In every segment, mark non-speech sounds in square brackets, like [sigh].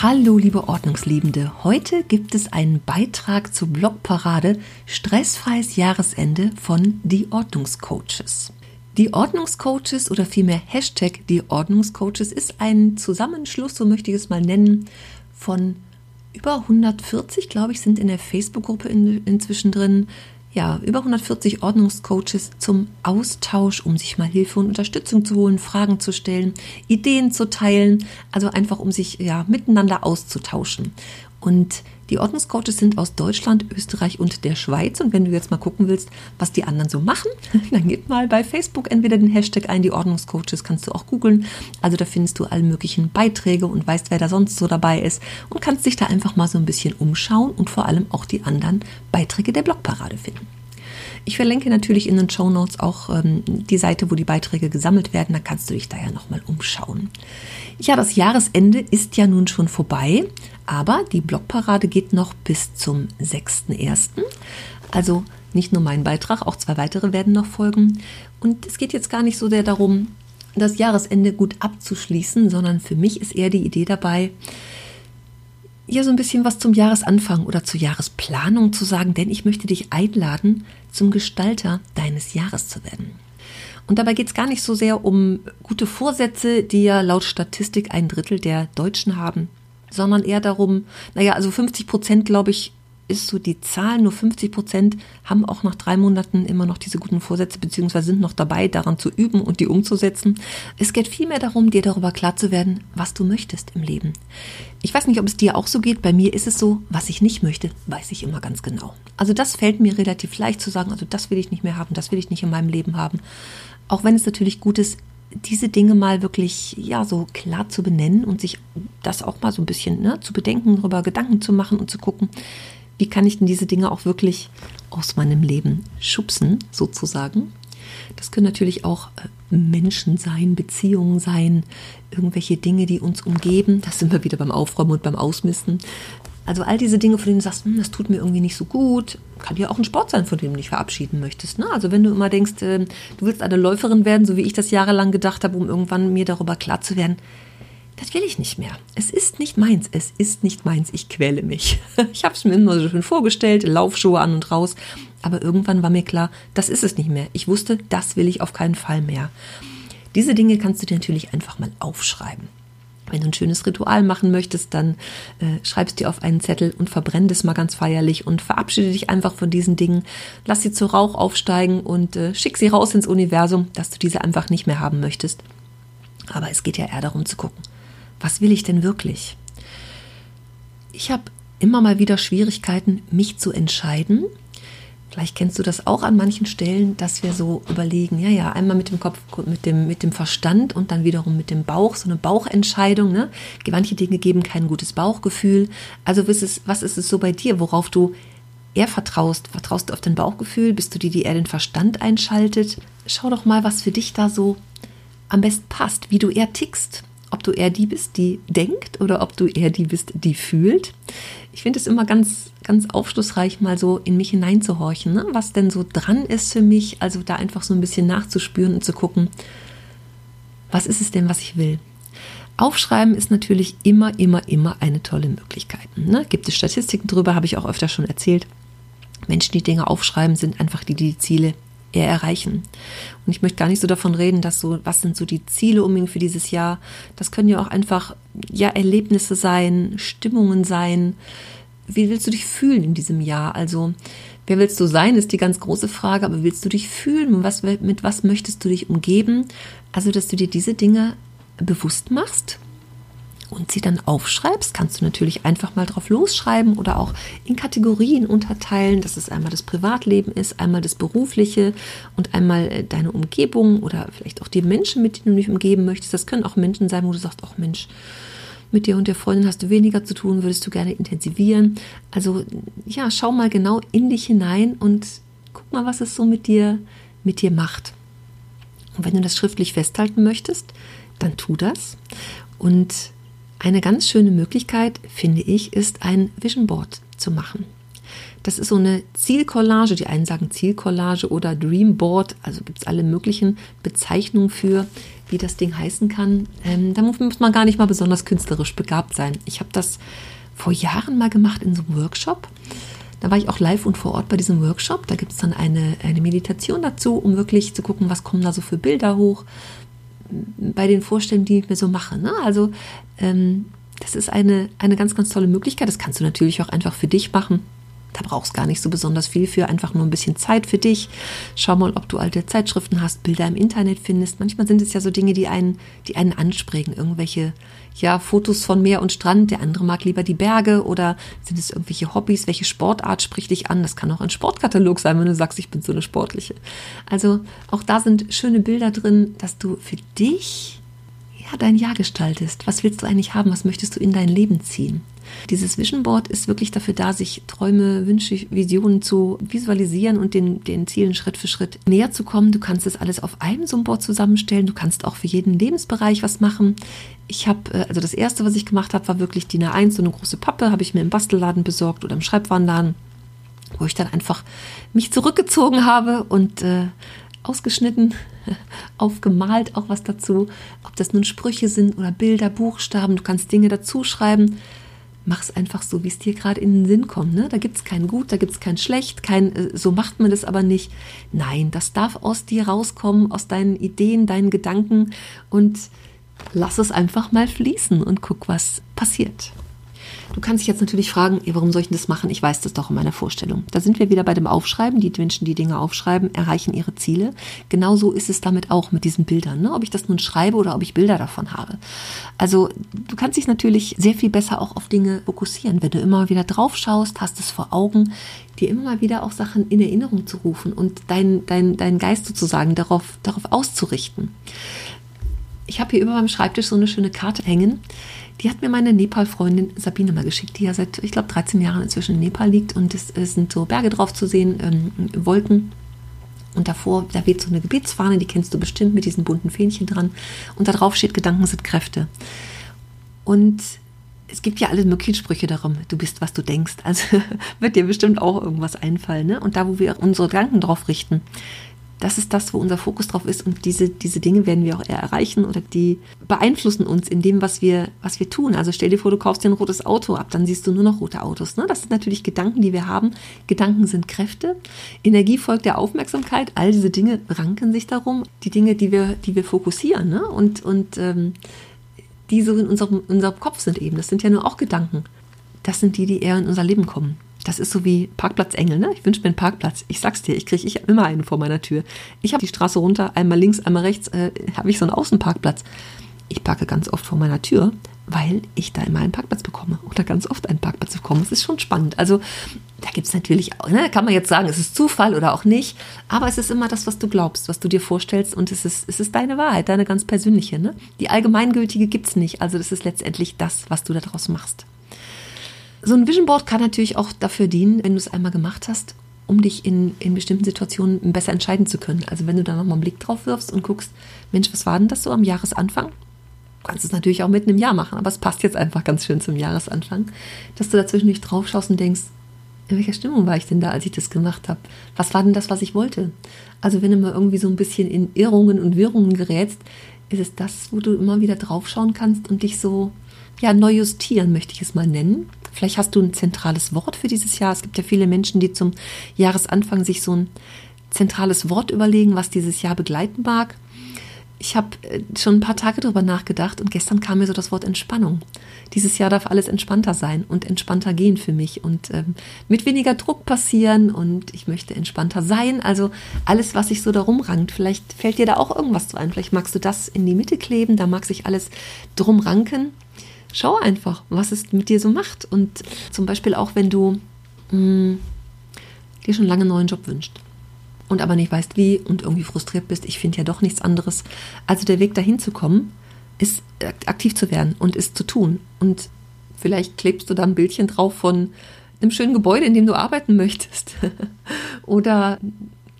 Hallo liebe Ordnungsliebende, heute gibt es einen Beitrag zur Blogparade Stressfreies Jahresende von Die Ordnungscoaches. Die Ordnungscoaches oder vielmehr Hashtag Die Ordnungscoaches ist ein Zusammenschluss, so möchte ich es mal nennen, von über 140, glaube ich, sind in der Facebook-Gruppe in, inzwischen drin ja, über 140 Ordnungscoaches zum Austausch, um sich mal Hilfe und Unterstützung zu holen, Fragen zu stellen, Ideen zu teilen, also einfach um sich ja miteinander auszutauschen. Und die Ordnungscoaches sind aus Deutschland, Österreich und der Schweiz. Und wenn du jetzt mal gucken willst, was die anderen so machen, [laughs] dann gib mal bei Facebook entweder den Hashtag ein, die Ordnungscoaches, kannst du auch googeln. Also da findest du alle möglichen Beiträge und weißt, wer da sonst so dabei ist und kannst dich da einfach mal so ein bisschen umschauen und vor allem auch die anderen Beiträge der Blogparade finden. Ich verlinke natürlich in den Show Notes auch ähm, die Seite, wo die Beiträge gesammelt werden. Da kannst du dich da ja nochmal umschauen. Ja, das Jahresende ist ja nun schon vorbei, aber die Blogparade geht noch bis zum 6.1. Also nicht nur mein Beitrag, auch zwei weitere werden noch folgen. Und es geht jetzt gar nicht so sehr darum, das Jahresende gut abzuschließen, sondern für mich ist eher die Idee dabei, ja so ein bisschen was zum Jahresanfang oder zur Jahresplanung zu sagen, denn ich möchte dich einladen, zum Gestalter deines Jahres zu werden. Und dabei geht es gar nicht so sehr um gute Vorsätze, die ja laut Statistik ein Drittel der Deutschen haben, sondern eher darum, naja, also 50 Prozent, glaube ich, ist so die Zahl, nur 50 Prozent haben auch nach drei Monaten immer noch diese guten Vorsätze, beziehungsweise sind noch dabei, daran zu üben und die umzusetzen. Es geht vielmehr darum, dir darüber klar zu werden, was du möchtest im Leben. Ich weiß nicht, ob es dir auch so geht. Bei mir ist es so, was ich nicht möchte, weiß ich immer ganz genau. Also das fällt mir relativ leicht zu sagen, also das will ich nicht mehr haben, das will ich nicht in meinem Leben haben. Auch wenn es natürlich gut ist, diese Dinge mal wirklich ja so klar zu benennen und sich das auch mal so ein bisschen ne, zu bedenken, darüber Gedanken zu machen und zu gucken, wie kann ich denn diese Dinge auch wirklich aus meinem Leben schubsen, sozusagen. Das können natürlich auch äh, Menschen sein, Beziehungen sein, irgendwelche Dinge, die uns umgeben. Das sind wir wieder beim Aufräumen und beim Ausmisten. Also all diese Dinge, von denen du sagst, hm, das tut mir irgendwie nicht so gut, kann ja auch ein Sport sein, von dem du dich verabschieden möchtest. Ne? Also wenn du immer denkst, äh, du willst eine Läuferin werden, so wie ich das jahrelang gedacht habe, um irgendwann mir darüber klar zu werden, das will ich nicht mehr. Es ist nicht meins. Es ist nicht meins. Ich quäle mich. [laughs] Ich habe es mir immer so schön vorgestellt, Laufschuhe an und raus. Aber irgendwann war mir klar, das ist es nicht mehr. Ich wusste, das will ich auf keinen Fall mehr. Diese Dinge kannst du dir natürlich einfach mal aufschreiben. Wenn du ein schönes Ritual machen möchtest, dann äh, schreibst dir auf einen Zettel und verbrenn das mal ganz feierlich und verabschiede dich einfach von diesen Dingen. Lass sie zu Rauch aufsteigen und äh, schick sie raus ins Universum, dass du diese einfach nicht mehr haben möchtest. Aber es geht ja eher darum zu gucken, was will ich denn wirklich? Ich habe immer mal wieder Schwierigkeiten, mich zu entscheiden. Vielleicht kennst du das auch an manchen Stellen, dass wir so überlegen, ja, ja, einmal mit dem Kopf, mit dem, mit dem Verstand und dann wiederum mit dem Bauch, so eine Bauchentscheidung. Ne? Manche Dinge geben kein gutes Bauchgefühl. Also was ist, was ist es so bei dir, worauf du eher vertraust? Vertraust du auf dein Bauchgefühl? Bist du die, die eher den Verstand einschaltet? Schau doch mal, was für dich da so am besten passt, wie du eher tickst ob du eher die bist, die denkt oder ob du eher die bist, die fühlt. Ich finde es immer ganz, ganz aufschlussreich, mal so in mich hineinzuhorchen, ne? was denn so dran ist für mich. Also da einfach so ein bisschen nachzuspüren und zu gucken, was ist es denn, was ich will. Aufschreiben ist natürlich immer, immer, immer eine tolle Möglichkeit. Ne? Gibt es Statistiken darüber, habe ich auch öfter schon erzählt. Menschen, die Dinge aufschreiben, sind einfach die, die Ziele eher erreichen. Und ich möchte gar nicht so davon reden, dass so, was sind so die Ziele unbedingt für dieses Jahr? Das können ja auch einfach, ja, Erlebnisse sein, Stimmungen sein. Wie willst du dich fühlen in diesem Jahr? Also, wer willst du sein, ist die ganz große Frage, aber willst du dich fühlen? Was, mit was möchtest du dich umgeben? Also, dass du dir diese Dinge bewusst machst und sie dann aufschreibst, kannst du natürlich einfach mal drauf losschreiben oder auch in Kategorien unterteilen, dass es einmal das Privatleben ist, einmal das Berufliche und einmal äh, deine Umgebung oder vielleicht auch die Menschen, mit denen du dich umgeben möchtest. Das können auch Menschen sein, wo du sagst, ach Mensch, mit dir und der Freundin hast du weniger zu tun, würdest du gerne intensivieren. Also ja, schau mal genau in dich hinein und guck mal, was es so mit dir, mit dir macht. Und wenn du das schriftlich festhalten möchtest, dann tu das. Und eine ganz schöne Möglichkeit, finde ich, ist ein Vision Board zu machen. Das ist so eine Zielcollage. Die einen sagen Zielcollage oder Dreamboard. Also gibt es alle möglichen Bezeichnungen für, wie das Ding heißen kann. Ähm, da muss man gar nicht mal besonders künstlerisch begabt sein. Ich habe das vor Jahren mal gemacht in so einem Workshop. Da war ich auch live und vor Ort bei diesem Workshop. Da gibt es dann eine, eine Meditation dazu, um wirklich zu gucken, was kommen da so für Bilder hoch bei den Vorstellungen, die ich mir so mache. Ne? Also ähm, das ist eine, eine ganz, ganz tolle Möglichkeit. Das kannst du natürlich auch einfach für dich machen. Da brauchst gar nicht so besonders viel für, einfach nur ein bisschen Zeit für dich. Schau mal, ob du alte Zeitschriften hast, Bilder im Internet findest. Manchmal sind es ja so Dinge, die einen, die einen ansprechen. Irgendwelche, ja, Fotos von Meer und Strand. Der andere mag lieber die Berge oder sind es irgendwelche Hobbys? Welche Sportart spricht dich an? Das kann auch ein Sportkatalog sein, wenn du sagst, ich bin so eine sportliche. Also auch da sind schöne Bilder drin, dass du für dich ja, dein Jahr gestaltest. Was willst du eigentlich haben? Was möchtest du in dein Leben ziehen? Dieses Vision Board ist wirklich dafür da, sich Träume, Wünsche, Visionen zu visualisieren und den, den Zielen Schritt für Schritt näher zu kommen. Du kannst das alles auf einem so ein Board zusammenstellen. Du kannst auch für jeden Lebensbereich was machen. Ich habe, äh, also das erste, was ich gemacht habe, war wirklich DIN A1, so eine große Pappe, habe ich mir im Bastelladen besorgt oder im Schreibwarenladen, wo ich dann einfach mich zurückgezogen habe und äh, ausgeschnitten, [laughs] aufgemalt, auch was dazu. Ob das nun Sprüche sind oder Bilder, Buchstaben, du kannst Dinge dazu schreiben mach es einfach so, wie es dir gerade in den Sinn kommt. Ne? Da gibt es kein Gut, da gibt es kein Schlecht, kein, äh, so macht man das aber nicht. Nein, das darf aus dir rauskommen, aus deinen Ideen, deinen Gedanken und lass es einfach mal fließen und guck, was passiert. Du kannst dich jetzt natürlich fragen, warum soll ich das machen? Ich weiß das doch in meiner Vorstellung. Da sind wir wieder bei dem Aufschreiben. Die Menschen, die Dinge aufschreiben, erreichen ihre Ziele. Genauso ist es damit auch mit diesen Bildern. Ne? Ob ich das nun schreibe oder ob ich Bilder davon habe. Also du kannst dich natürlich sehr viel besser auch auf Dinge fokussieren. Wenn du immer wieder drauf schaust, hast es vor Augen, dir immer mal wieder auch Sachen in Erinnerung zu rufen und deinen dein, dein Geist sozusagen darauf, darauf auszurichten. Ich habe hier über meinem Schreibtisch so eine schöne Karte hängen. Die hat mir meine Nepal-Freundin Sabine mal geschickt, die ja seit, ich glaube, 13 Jahren inzwischen in Nepal liegt und es, es sind so Berge drauf zu sehen, ähm, Wolken. Und davor, da weht so eine Gebetsfahne, die kennst du bestimmt mit diesen bunten Fähnchen dran. Und da drauf steht, Gedanken sind Kräfte. Und es gibt ja alle möglichen Sprüche darum, du bist, was du denkst. Also [laughs] wird dir bestimmt auch irgendwas einfallen. Ne? Und da, wo wir unsere Gedanken drauf richten, das ist das, wo unser Fokus drauf ist und diese, diese Dinge werden wir auch eher erreichen oder die beeinflussen uns in dem, was wir, was wir tun. Also stell dir vor, du kaufst dir ein rotes Auto ab, dann siehst du nur noch rote Autos. Ne? Das sind natürlich Gedanken, die wir haben. Gedanken sind Kräfte. Energie folgt der Aufmerksamkeit. All diese Dinge ranken sich darum. Die Dinge, die wir, die wir fokussieren ne? und, und ähm, die so in unserem, unserem Kopf sind eben. Das sind ja nur auch Gedanken. Das sind die, die eher in unser Leben kommen. Das ist so wie Parkplatzengel, ne? Ich wünsche mir einen Parkplatz. Ich sag's dir, ich kriege ich immer einen vor meiner Tür. Ich habe die Straße runter, einmal links, einmal rechts, äh, habe ich so einen Außenparkplatz. Ich parke ganz oft vor meiner Tür, weil ich da immer einen Parkplatz bekomme oder ganz oft einen Parkplatz bekomme. Das ist schon spannend. Also da gibt es natürlich, auch, ne, kann man jetzt sagen, es ist Zufall oder auch nicht, aber es ist immer das, was du glaubst, was du dir vorstellst und es ist, es ist deine Wahrheit, deine ganz persönliche. Ne? Die allgemeingültige gibt es nicht. Also das ist letztendlich das, was du daraus machst. So ein Vision Board kann natürlich auch dafür dienen, wenn du es einmal gemacht hast, um dich in, in bestimmten Situationen besser entscheiden zu können. Also wenn du da nochmal einen Blick drauf wirfst und guckst, Mensch, was war denn das so am Jahresanfang? Du kannst es natürlich auch mitten im Jahr machen, aber es passt jetzt einfach ganz schön zum Jahresanfang, dass du dazwischen nicht drauf schaust und denkst, in welcher Stimmung war ich denn da, als ich das gemacht habe? Was war denn das, was ich wollte? Also wenn du mal irgendwie so ein bisschen in Irrungen und Wirrungen gerätst, ist es das, wo du immer wieder draufschauen kannst und dich so ja, neu justieren, möchte ich es mal nennen. Vielleicht hast du ein zentrales Wort für dieses Jahr. Es gibt ja viele Menschen, die zum Jahresanfang sich so ein zentrales Wort überlegen, was dieses Jahr begleiten mag. Ich habe äh, schon ein paar Tage darüber nachgedacht und gestern kam mir so das Wort Entspannung. Dieses Jahr darf alles entspannter sein und entspannter gehen für mich und ähm, mit weniger Druck passieren und ich möchte entspannter sein. Also alles, was sich so darum rankt. Vielleicht fällt dir da auch irgendwas zu ein. Vielleicht magst du das in die Mitte kleben, da mag sich alles drum ranken schau einfach, was es mit dir so macht. Und zum Beispiel auch, wenn du mh, mm, dir schon lange einen neuen Job wünscht und aber nicht weißt wie und irgendwie frustriert bist, ich finde ja doch nichts anderes. Also der Weg dahin zu kommen, ist aktiv zu werden und ist zu tun. Und vielleicht klebst du da ein Bildchen drauf von einem schönen Gebäude, in dem du arbeiten möchtest. [laughs] oder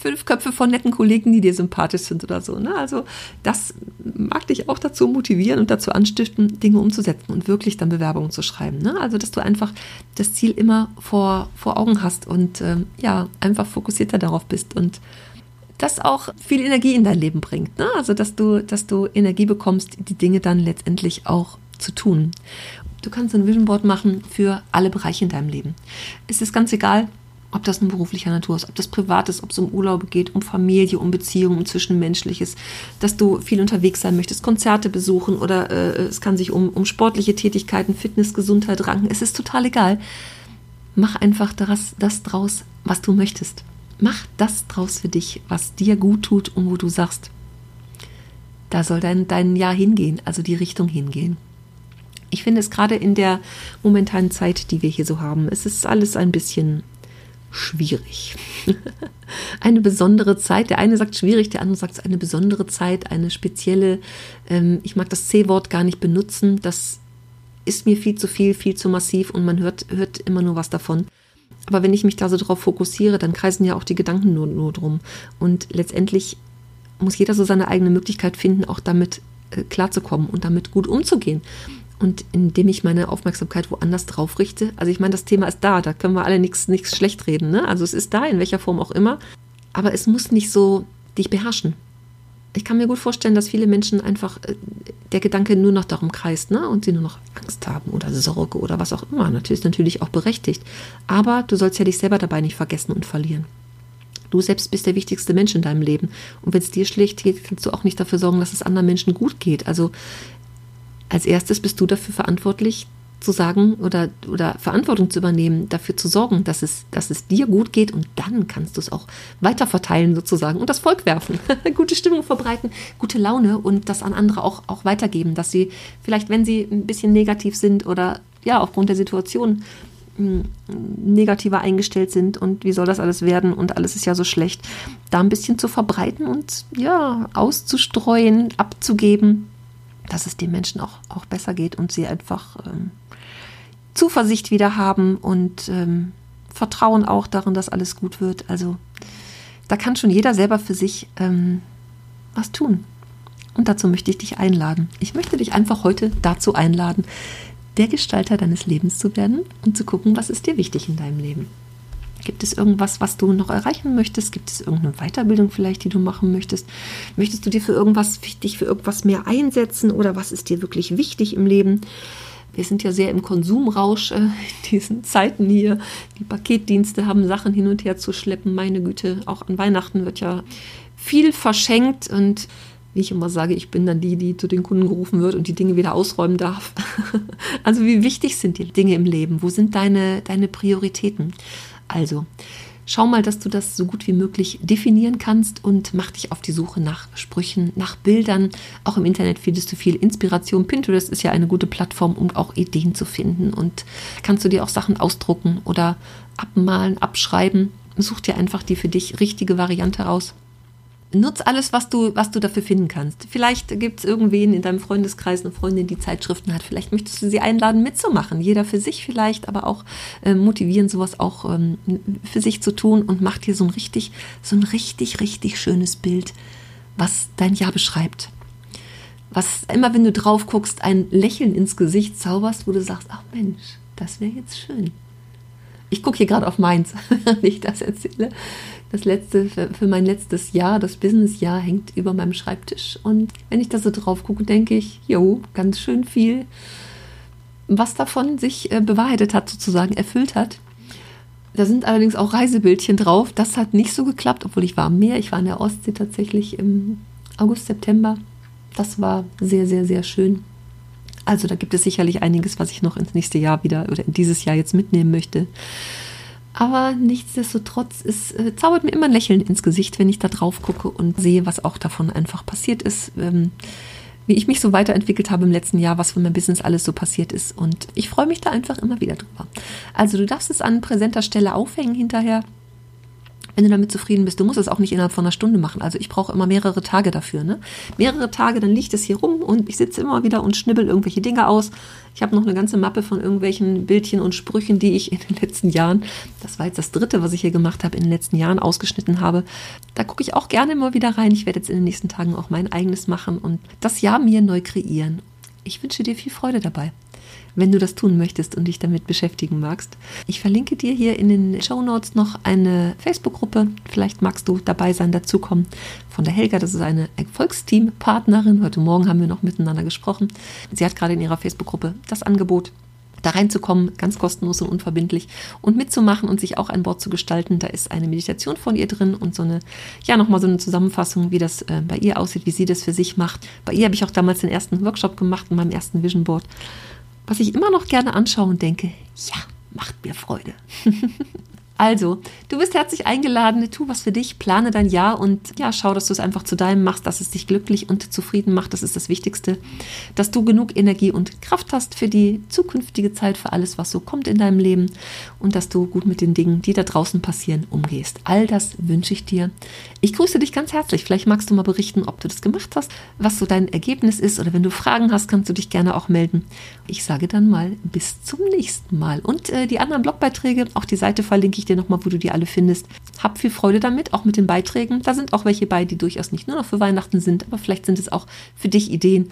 fünf Köpfe von netten Kollegen, die dir sympathisch sind oder so. Ne? Also das mag dich auch dazu motivieren und dazu anstiften, Dinge umzusetzen und wirklich dann Bewerbungen zu schreiben. Ne? Also dass du einfach das Ziel immer vor, vor Augen hast und ähm, ja, einfach fokussierter darauf bist und das auch viel Energie in dein Leben bringt. Ne? Also dass du, dass du Energie bekommst, die Dinge dann letztendlich auch zu tun. Du kannst ein Vision Board machen für alle Bereiche in deinem Leben. Es ist ganz egal, ob das nun beruflicher Natur ist, ob das privat ist, ob es um Urlaube geht, um Familie, um Beziehungen, um Zwischenmenschliches, dass du viel unterwegs sein möchtest, Konzerte besuchen oder äh, es kann sich um, um sportliche Tätigkeiten, Fitness, Gesundheit ranken. Es ist total egal. Mach einfach das, das draus, was du möchtest. Mach das draus für dich, was dir gut tut und wo du sagst, da soll dein, dein Jahr hingehen, also die Richtung hingehen. Ich finde es gerade in der momentanen Zeit, die wir hier so haben, es ist alles ein bisschen schwierig. [laughs] eine besondere Zeit. Der eine sagt schwierig, der andere sagt eine besondere Zeit, eine spezielle. Ähm, ich mag das C-Wort gar nicht benutzen. Das ist mir viel zu viel, viel zu massiv und man hört, hört immer nur was davon. Aber wenn ich mich da so drauf fokussiere, dann kreisen ja auch die Gedanken nur, nur drum. Und letztendlich muss jeder so seine eigene Möglichkeit finden, auch damit äh, klarzukommen und damit gut umzugehen und indem ich meine Aufmerksamkeit woanders drauf richte. Also ich meine, das Thema ist da, da können wir alle nichts schlecht reden. Ne? Also es ist da, in welcher Form auch immer. Aber es muss nicht so dich beherrschen. Ich kann mir gut vorstellen, dass viele Menschen einfach äh, der Gedanke nur noch darum kreist ne? und sie nur noch Angst haben oder Sorge oder was auch immer. Natürlich ist natürlich auch berechtigt. Aber du sollst ja dich selber dabei nicht vergessen und verlieren. Du selbst bist der wichtigste Mensch in deinem Leben. Und wenn es dir schlecht geht, kannst du auch nicht dafür sorgen, dass es anderen Menschen gut geht. Also als erstes bist du dafür verantwortlich, zu sagen oder, oder Verantwortung zu übernehmen, dafür zu sorgen, dass es, dass es dir gut geht und dann kannst du es auch weiter verteilen sozusagen und das Volk werfen. [laughs] gute Stimmung verbreiten, gute Laune und das an andere auch, auch weitergeben, dass sie vielleicht, wenn sie ein bisschen negativ sind oder ja, aufgrund der Situation hm, negativer eingestellt sind und wie soll das alles werden und alles ist ja so schlecht, da ein bisschen zu verbreiten und ja, auszustreuen, abzugeben, dass es den Menschen auch, auch besser geht und sie einfach ähm, Zuversicht wieder haben und ähm, Vertrauen auch darin, dass alles gut wird. Also da kann schon jeder selber für sich ähm, was tun. Und dazu möchte ich dich einladen. Ich möchte dich einfach heute dazu einladen, der Gestalter deines Lebens zu werden und zu gucken, was ist dir wichtig in deinem Leben. Gibt es irgendwas, was du noch erreichen möchtest? Gibt es irgendeine Weiterbildung vielleicht, die du machen möchtest? Möchtest du dir für irgendwas wichtig, für irgendwas mehr einsetzen oder was ist dir wirklich wichtig im Leben? Wir sind ja sehr im Konsumrausch äh, in diesen Zeiten hier. Die Paketdienste haben Sachen hin und her zu schleppen. Meine Güte, auch an Weihnachten wird ja viel verschenkt und wie ich immer sage, ich bin dann die, die zu den Kunden gerufen wird und die Dinge wieder ausräumen darf. [laughs] also wie wichtig sind die Dinge im Leben? Wo sind deine, deine Prioritäten? Also, schau mal, dass du das so gut wie möglich definieren kannst und mach dich auf die Suche nach Sprüchen, nach Bildern. Auch im Internet findest du viel Inspiration. Pinterest ist ja eine gute Plattform, um auch Ideen zu finden. Und kannst du dir auch Sachen ausdrucken oder abmalen, abschreiben. Such dir einfach die für dich richtige Variante raus nutz alles, was du, was du dafür finden kannst. Vielleicht gibt es irgendwen in deinem Freundeskreis, eine Freundin, die Zeitschriften hat. Vielleicht möchtest du sie einladen, mitzumachen. Jeder für sich vielleicht, aber auch äh, motivieren, sowas auch ähm, für sich zu tun und mach dir so ein richtig, so ein richtig, richtig schönes Bild, was dein Jahr beschreibt. Was immer, wenn du drauf guckst, ein Lächeln ins Gesicht zauberst, wo du sagst, ach Mensch, das wäre jetzt schön. Ich gucke hier gerade auf meins, [laughs] wenn ich das erzähle das letzte, für mein letztes Jahr, das Businessjahr hängt über meinem Schreibtisch. Und wenn ich da so drauf gucke, denke ich, jo, ganz schön viel, was davon sich äh, bewahrheitet hat, sozusagen erfüllt hat. Da sind allerdings auch Reisebildchen drauf. Das hat nicht so geklappt, obwohl ich war am Meer. Ich war in der Ostsee tatsächlich im August, September. Das war sehr, sehr, sehr schön. Also da gibt es sicherlich einiges, was ich noch ins nächste Jahr wieder oder in dieses Jahr jetzt mitnehmen möchte. Aber nichtsdestotrotz, es äh, zaubert mir immer ein Lächeln ins Gesicht, wenn ich da drauf gucke und sehe, was auch davon einfach passiert ist. Ähm, wie ich mich so weiterentwickelt habe im letzten Jahr, was von meinem Business alles so passiert ist. Und ich freue mich da einfach immer wieder drüber. Also du darfst es an präsenter Stelle aufhängen hinterher wenn du damit zufrieden bist. Du musst es auch nicht innerhalb von einer Stunde machen. Also ich brauche immer mehrere Tage dafür. Ne? Mehrere Tage, dann liegt es hier rum und ich sitze immer wieder und schnibbel irgendwelche Dinge aus. Ich habe noch eine ganze Mappe von irgendwelchen Bildchen und Sprüchen, die ich in den letzten Jahren, das war jetzt das dritte, was ich hier gemacht habe, in den letzten Jahren ausgeschnitten habe. Da gucke ich auch gerne immer wieder rein. Ich werde jetzt in den nächsten Tagen auch mein eigenes machen und das Jahr mir neu kreieren. Ich wünsche dir viel Freude dabei wenn du das tun möchtest und dich damit beschäftigen magst. Ich verlinke dir hier in den Show Notes noch eine Facebook-Gruppe. Vielleicht magst du dabei sein, dazukommen. Von der Helga, das ist eine Erfolgsteam-Partnerin. Heute Morgen haben wir noch miteinander gesprochen. Sie hat gerade in ihrer Facebook-Gruppe das Angebot, da reinzukommen, ganz kostenlos und unverbindlich und mitzumachen und sich auch ein Board zu gestalten. Da ist eine Meditation von ihr drin und so eine, ja, nochmal so eine Zusammenfassung, wie das äh, bei ihr aussieht, wie sie das für sich macht. Bei ihr habe ich auch damals den ersten Workshop gemacht in meinem ersten Vision Board was ich immer noch gerne anschaue und denke, ja, macht mir Freude. [laughs] Also, du bist herzlich eingeladen, tu was für dich, plane dein Jahr und ja, schau, dass du es einfach zu deinem machst, dass es dich glücklich und zufrieden macht. Das ist das Wichtigste. Dass du genug Energie und Kraft hast für die zukünftige Zeit, für alles, was so kommt in deinem Leben und dass du gut mit den Dingen, die da draußen passieren, umgehst. All das wünsche ich dir. Ich grüße dich ganz herzlich. Vielleicht magst du mal berichten, ob du das gemacht hast, was so dein Ergebnis ist oder wenn du Fragen hast, kannst du dich gerne auch melden. Ich sage dann mal bis zum nächsten Mal. Und äh, die anderen Blogbeiträge, auch die Seite verlinke ich dir nochmal, wo du die alle findest. Hab viel Freude damit, auch mit den Beiträgen. Da sind auch welche bei, die durchaus nicht nur noch für Weihnachten sind, aber vielleicht sind es auch für dich Ideen.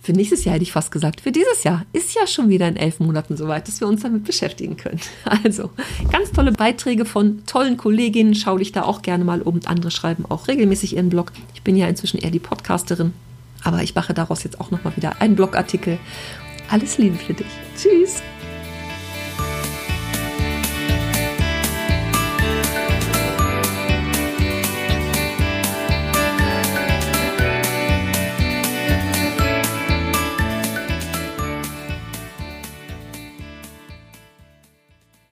Für nächstes Jahr hätte ich fast gesagt. Für dieses Jahr ist ja schon wieder in elf Monaten soweit, dass wir uns damit beschäftigen können. [laughs] Also ganz tolle Beiträge von tollen Kolleginnen. Schau dich da auch gerne mal um. Andere schreiben auch regelmäßig ihren Blog. Ich bin ja inzwischen eher die Podcasterin, aber ich mache daraus jetzt auch nochmal wieder einen Blogartikel. Alles Liebe für dich. Tschüss.